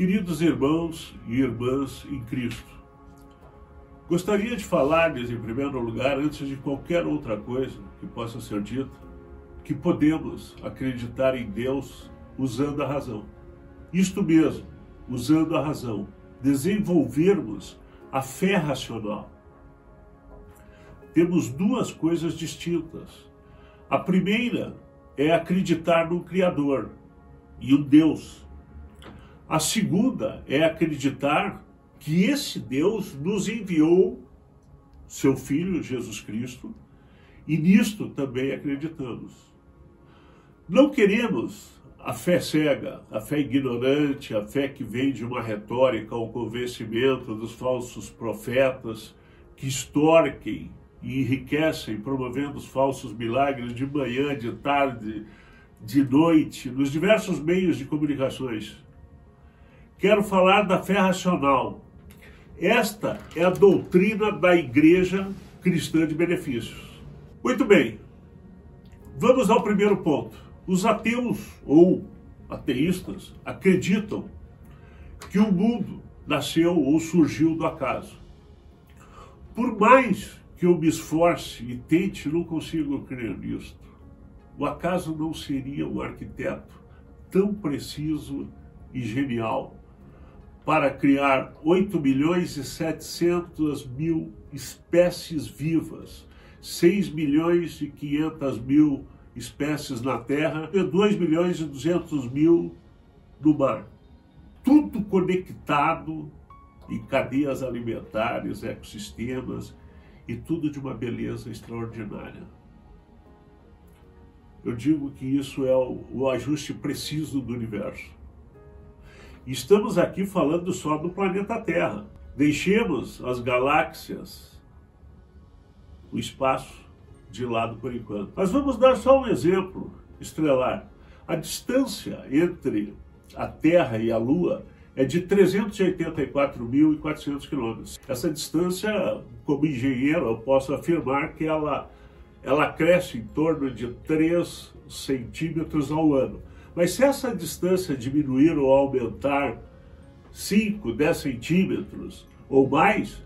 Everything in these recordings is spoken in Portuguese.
Queridos irmãos e irmãs em Cristo, gostaria de falar-lhes, em primeiro lugar, antes de qualquer outra coisa que possa ser dita, que podemos acreditar em Deus usando a razão. Isto mesmo, usando a razão, desenvolvermos a fé racional. Temos duas coisas distintas. A primeira é acreditar no Criador e um Deus a segunda é acreditar que esse Deus nos enviou seu Filho Jesus Cristo e nisto também acreditamos. Não queremos a fé cega, a fé ignorante, a fé que vem de uma retórica ou convencimento dos falsos profetas que extorquem e enriquecem promovendo os falsos milagres de manhã, de tarde, de noite, nos diversos meios de comunicações quero falar da fé racional. Esta é a doutrina da Igreja Cristã de Benefícios. Muito bem, vamos ao primeiro ponto. Os ateus ou ateístas acreditam que o mundo nasceu ou surgiu do acaso. Por mais que eu me esforce e tente, não consigo crer nisto. O acaso não seria um arquiteto tão preciso e genial para criar 8 milhões e 700 mil espécies vivas, 6 milhões e 500 mil espécies na Terra e 2 milhões e 200 mil no mar. Tudo conectado em cadeias alimentares, ecossistemas e tudo de uma beleza extraordinária. Eu digo que isso é o, o ajuste preciso do universo. Estamos aqui falando só do planeta Terra. Deixemos as galáxias, o espaço de lado por enquanto. Mas vamos dar só um exemplo estrelar. A distância entre a Terra e a Lua é de 384.400 quilômetros. Essa distância, como engenheiro, eu posso afirmar que ela, ela cresce em torno de 3 centímetros ao ano. Mas se essa distância diminuir ou aumentar 5, 10 centímetros ou mais,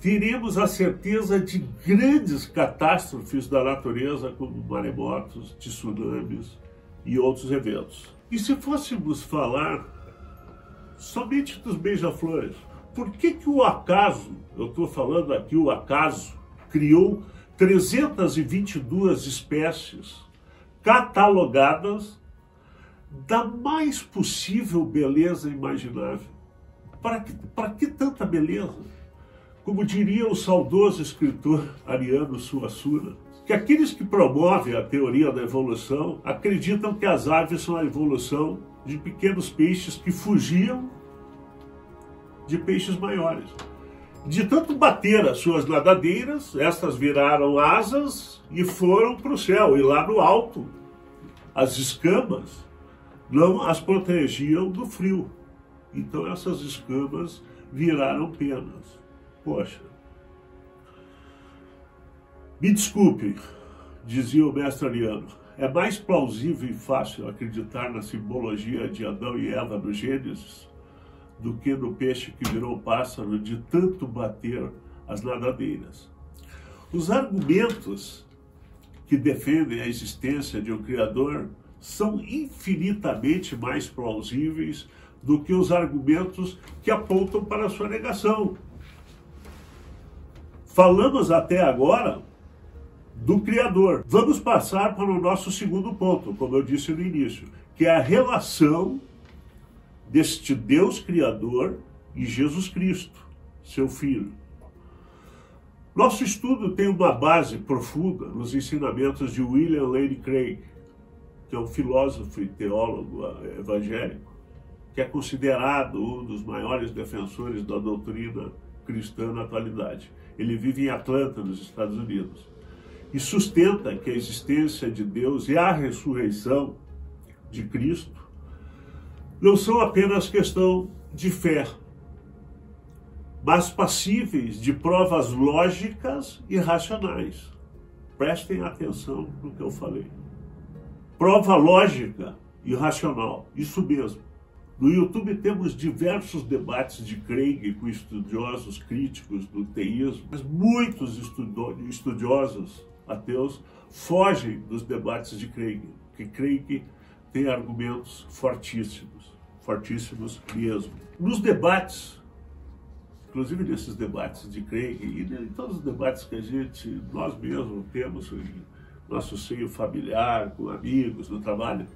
teremos a certeza de grandes catástrofes da natureza, como maremotos, tsunamis e outros eventos. E se fôssemos falar somente dos beija-flores, por que, que o acaso, eu estou falando aqui o acaso, criou 322 espécies catalogadas da mais possível beleza imaginável. Para que, para que tanta beleza? Como diria o saudoso escritor Ariano Suassuna, que aqueles que promovem a teoria da evolução acreditam que as aves são a evolução de pequenos peixes que fugiam de peixes maiores. De tanto bater as suas nadadeiras, estas viraram asas e foram para o céu. E lá no alto, as escamas não as protegiam do frio. Então essas escamas viraram penas. Poxa. Me desculpe, dizia o mestre Ariano, é mais plausível e fácil acreditar na simbologia de Adão e Eva no Gênesis do que no peixe que virou pássaro de tanto bater as nadadeiras. Os argumentos que defendem a existência de um Criador são infinitamente mais plausíveis do que os argumentos que apontam para a sua negação. Falamos até agora do Criador. Vamos passar para o nosso segundo ponto, como eu disse no início, que é a relação deste Deus Criador e Jesus Cristo, seu Filho. Nosso estudo tem uma base profunda nos ensinamentos de William Lane Craig, que é um filósofo e teólogo evangélico, que é considerado um dos maiores defensores da doutrina cristã na atualidade. Ele vive em Atlanta, nos Estados Unidos, e sustenta que a existência de Deus e a ressurreição de Cristo não são apenas questão de fé, mas passíveis de provas lógicas e racionais. Prestem atenção no que eu falei prova lógica e racional. Isso mesmo. No YouTube temos diversos debates de Craig com estudiosos críticos do teísmo, mas muitos estudiosos ateus fogem dos debates de Craig, que Craig tem argumentos fortíssimos, fortíssimos mesmo. Nos debates, inclusive nesses debates de Craig e em todos os debates que a gente, nós mesmos temos em nosso seio familiar, com amigos, no trabalho,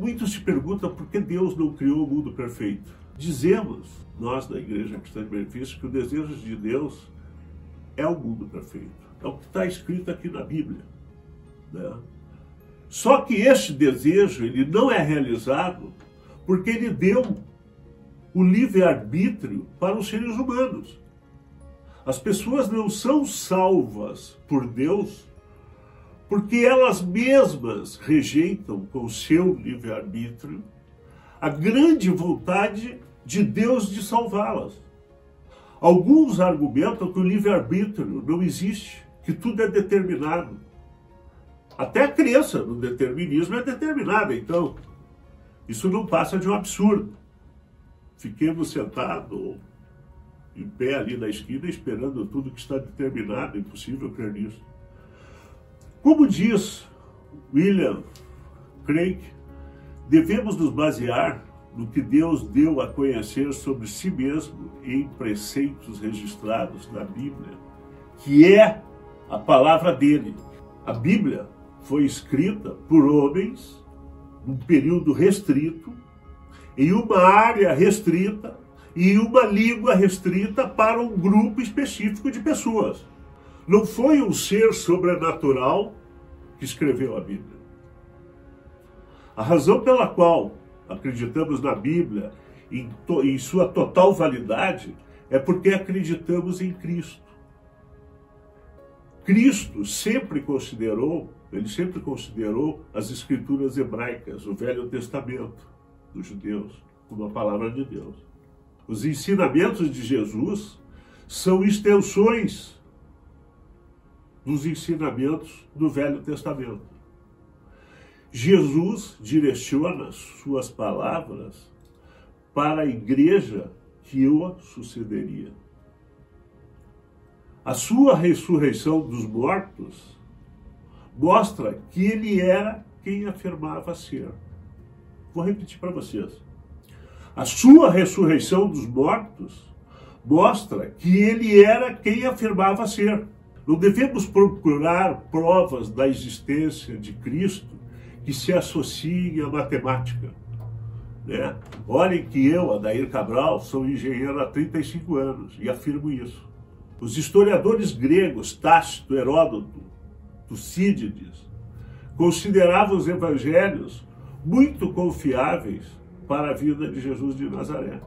Muitos se perguntam por que Deus não criou o mundo perfeito. Dizemos, nós da Igreja Cristã de Benefício, que o desejo de Deus é o mundo perfeito. É o que está escrito aqui na Bíblia. Né? Só que este desejo ele não é realizado porque ele deu o livre-arbítrio para os seres humanos. As pessoas não são salvas por Deus porque elas mesmas rejeitam com seu livre-arbítrio a grande vontade de Deus de salvá-las. Alguns argumentam que o livre-arbítrio não existe, que tudo é determinado. Até a crença no determinismo é determinada, então isso não passa de um absurdo. Fiquemos sentados em pé ali na esquina esperando tudo que está determinado, impossível crer nisso. Como diz William Craig, devemos nos basear no que Deus deu a conhecer sobre si mesmo em preceitos registrados na Bíblia, que é a palavra dele. A Bíblia foi escrita por homens num período restrito, em uma área restrita e uma língua restrita para um grupo específico de pessoas. Não foi um ser sobrenatural que escreveu a Bíblia. A razão pela qual acreditamos na Bíblia em, to, em sua total validade é porque acreditamos em Cristo. Cristo sempre considerou, ele sempre considerou as escrituras hebraicas, o Velho Testamento dos judeus, como a palavra de Deus. Os ensinamentos de Jesus são extensões dos ensinamentos do Velho Testamento. Jesus direciona suas palavras para a igreja que o sucederia. A sua ressurreição dos mortos mostra que ele era quem afirmava ser. Vou repetir para vocês. A sua ressurreição dos mortos mostra que ele era quem afirmava ser. Não devemos procurar provas da existência de Cristo que se associem à matemática. Né? Olhem que eu, Adair Cabral, sou engenheiro há 35 anos e afirmo isso. Os historiadores gregos, Tácito, Heródoto, Tucídides, consideravam os evangelhos muito confiáveis para a vida de Jesus de Nazaré.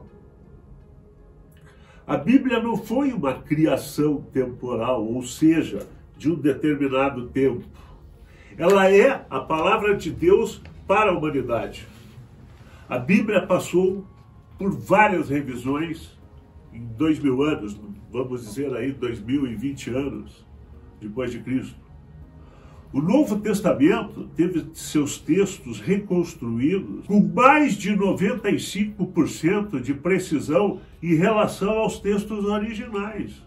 A Bíblia não foi uma criação temporal, ou seja, de um determinado tempo. Ela é a palavra de Deus para a humanidade. A Bíblia passou por várias revisões em dois mil anos, vamos dizer aí dois mil e vinte anos depois de Cristo. O Novo Testamento teve seus textos reconstruídos com mais de 95% de precisão em relação aos textos originais.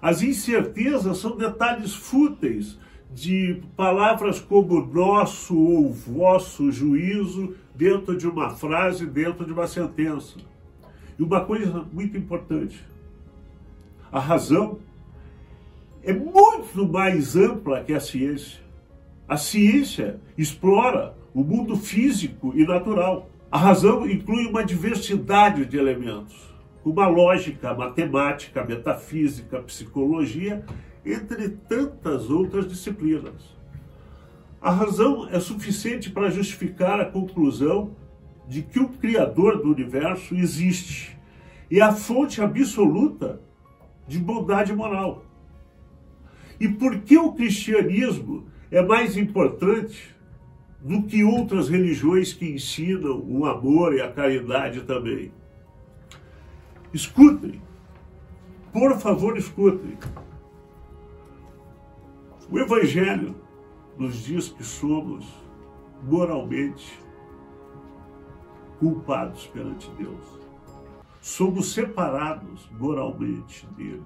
As incertezas são detalhes fúteis de palavras como nosso ou vosso juízo dentro de uma frase, dentro de uma sentença. E uma coisa muito importante: a razão é muito mais ampla que a ciência. A ciência explora o mundo físico e natural. A razão inclui uma diversidade de elementos, uma lógica, matemática, metafísica, psicologia, entre tantas outras disciplinas. A razão é suficiente para justificar a conclusão de que o Criador do universo existe e é a fonte absoluta de bondade moral. E por que o cristianismo é mais importante do que outras religiões que ensinam o amor e a caridade também. Escutem, por favor, escutem. O Evangelho nos diz que somos moralmente culpados perante Deus. Somos separados moralmente dele.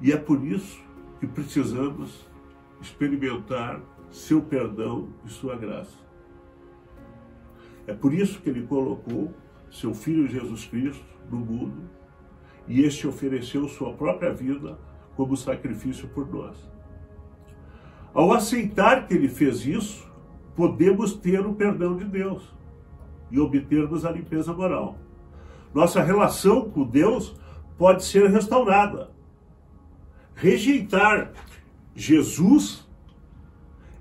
E é por isso que precisamos experimentar seu perdão e sua graça. É por isso que ele colocou seu Filho Jesus Cristo no mundo e este ofereceu sua própria vida como sacrifício por nós. Ao aceitar que ele fez isso, podemos ter o perdão de Deus e obtermos a limpeza moral. Nossa relação com Deus pode ser restaurada. Rejeitar Jesus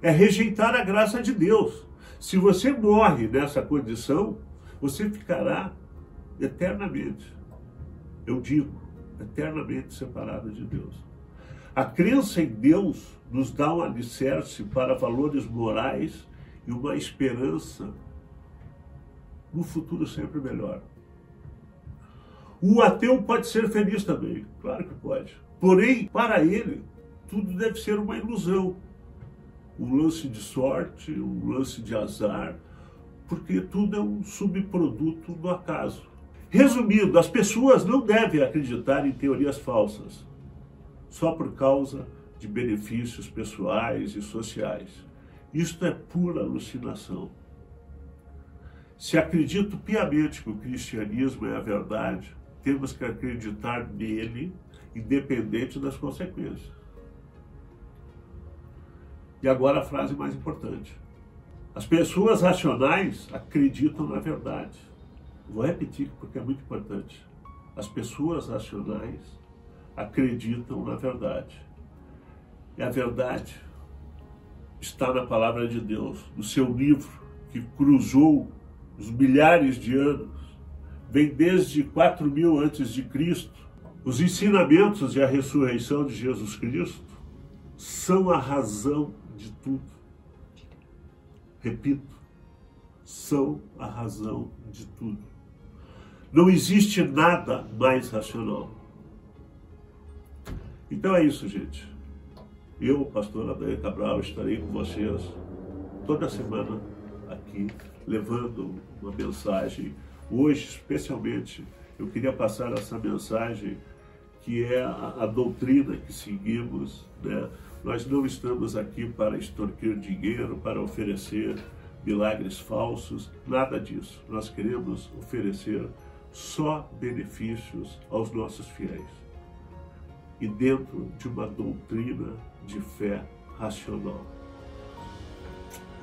é rejeitar a graça de Deus. Se você morre nessa condição, você ficará eternamente, eu digo, eternamente separado de Deus. A crença em Deus nos dá um alicerce para valores morais e uma esperança no futuro sempre melhor. O ateu pode ser feliz também, claro que pode. Porém, para ele, tudo deve ser uma ilusão. Um lance de sorte, um lance de azar, porque tudo é um subproduto do acaso. Resumindo, as pessoas não devem acreditar em teorias falsas só por causa de benefícios pessoais e sociais. Isto é pura alucinação. Se acredito piamente que o cristianismo é a verdade, temos que acreditar nele, independente das consequências. E agora a frase mais importante. As pessoas racionais acreditam na verdade. Vou repetir porque é muito importante. As pessoas racionais acreditam na verdade. E a verdade está na palavra de Deus, no seu livro, que cruzou os milhares de anos, vem desde 4 mil antes de Cristo. Os ensinamentos e a ressurreição de Jesus Cristo são a razão de tudo. Repito, são a razão de tudo. Não existe nada mais racional. Então é isso, gente. Eu, pastor Adair Cabral, estarei com vocês toda semana aqui, levando uma mensagem. Hoje, especialmente, eu queria passar essa mensagem que é a, a doutrina que seguimos. Né? Nós não estamos aqui para extorquir dinheiro, para oferecer milagres falsos, nada disso. Nós queremos oferecer só benefícios aos nossos fiéis. E dentro de uma doutrina de fé racional.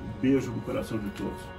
Um beijo no coração de todos.